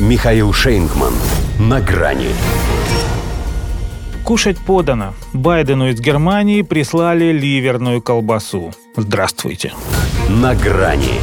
Михаил Шейнгман. На грани. Кушать подано. Байдену из Германии прислали ливерную колбасу. Здравствуйте. На грани.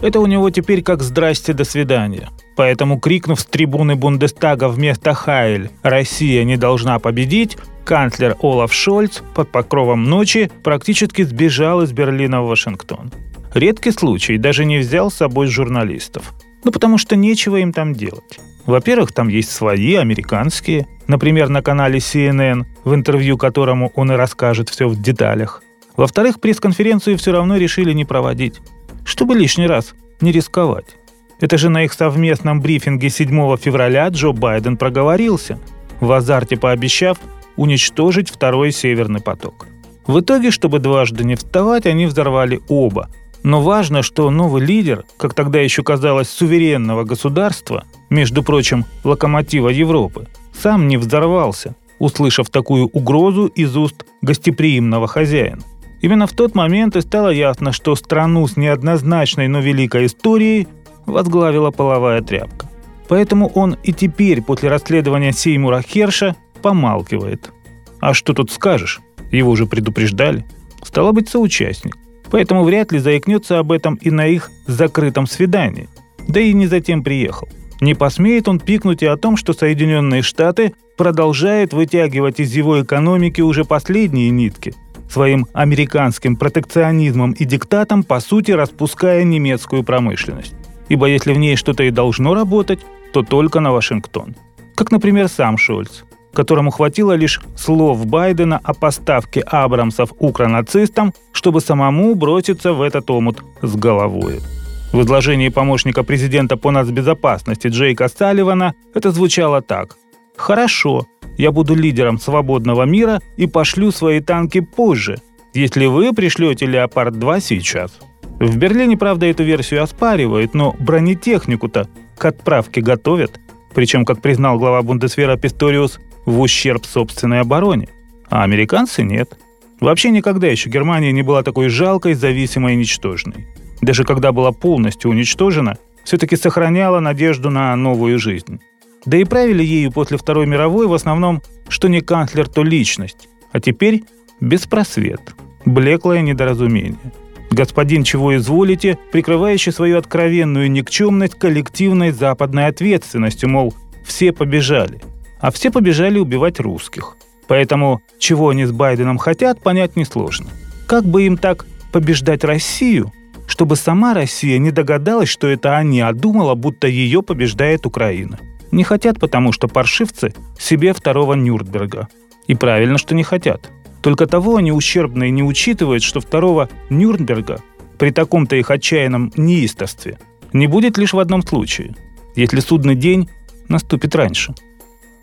Это у него теперь как «здрасте, до свидания». Поэтому, крикнув с трибуны Бундестага вместо «Хайль» «Россия не должна победить», канцлер Олаф Шольц под покровом ночи практически сбежал из Берлина в Вашингтон. Редкий случай, даже не взял с собой журналистов. Ну, потому что нечего им там делать. Во-первых, там есть свои, американские. Например, на канале CNN, в интервью которому он и расскажет все в деталях. Во-вторых, пресс-конференцию все равно решили не проводить. Чтобы лишний раз не рисковать. Это же на их совместном брифинге 7 февраля Джо Байден проговорился, в азарте пообещав уничтожить второй Северный поток. В итоге, чтобы дважды не вставать, они взорвали оба, но важно, что новый лидер, как тогда еще казалось, суверенного государства, между прочим, локомотива Европы, сам не взорвался, услышав такую угрозу из уст гостеприимного хозяина. Именно в тот момент и стало ясно, что страну с неоднозначной, но великой историей возглавила половая тряпка. Поэтому он и теперь, после расследования Сеймура Херша, помалкивает. А что тут скажешь? Его уже предупреждали. Стало быть, соучастник поэтому вряд ли заикнется об этом и на их закрытом свидании. Да и не затем приехал. Не посмеет он пикнуть и о том, что Соединенные Штаты продолжают вытягивать из его экономики уже последние нитки, своим американским протекционизмом и диктатом, по сути, распуская немецкую промышленность. Ибо если в ней что-то и должно работать, то только на Вашингтон. Как, например, сам Шольц которому хватило лишь слов Байдена о поставке Абрамсов укронацистам, чтобы самому броситься в этот омут с головой. В изложении помощника президента по нацбезопасности Джейка Салливана это звучало так. «Хорошо, я буду лидером свободного мира и пошлю свои танки позже, если вы пришлете «Леопард-2» сейчас». В Берлине, правда, эту версию оспаривают, но бронетехнику-то к отправке готовят. Причем, как признал глава Бундесвера Писториус, в ущерб собственной обороне, а американцы нет. Вообще никогда еще Германия не была такой жалкой, зависимой и ничтожной. Даже когда была полностью уничтожена, все-таки сохраняла надежду на новую жизнь. Да и правили ею после Второй мировой в основном, что не канцлер, то личность. А теперь беспросвет, блеклое недоразумение. Господин чего изволите, прикрывающий свою откровенную никчемность коллективной западной ответственностью, мол, все побежали – а все побежали убивать русских. Поэтому чего они с Байденом хотят, понять несложно. Как бы им так побеждать Россию, чтобы сама Россия не догадалась, что это они, а думала, будто ее побеждает Украина. Не хотят, потому что паршивцы себе второго Нюрнберга. И правильно, что не хотят. Только того они ущербно и не учитывают, что второго Нюрнберга при таком-то их отчаянном неистовстве не будет лишь в одном случае, если судный день наступит раньше –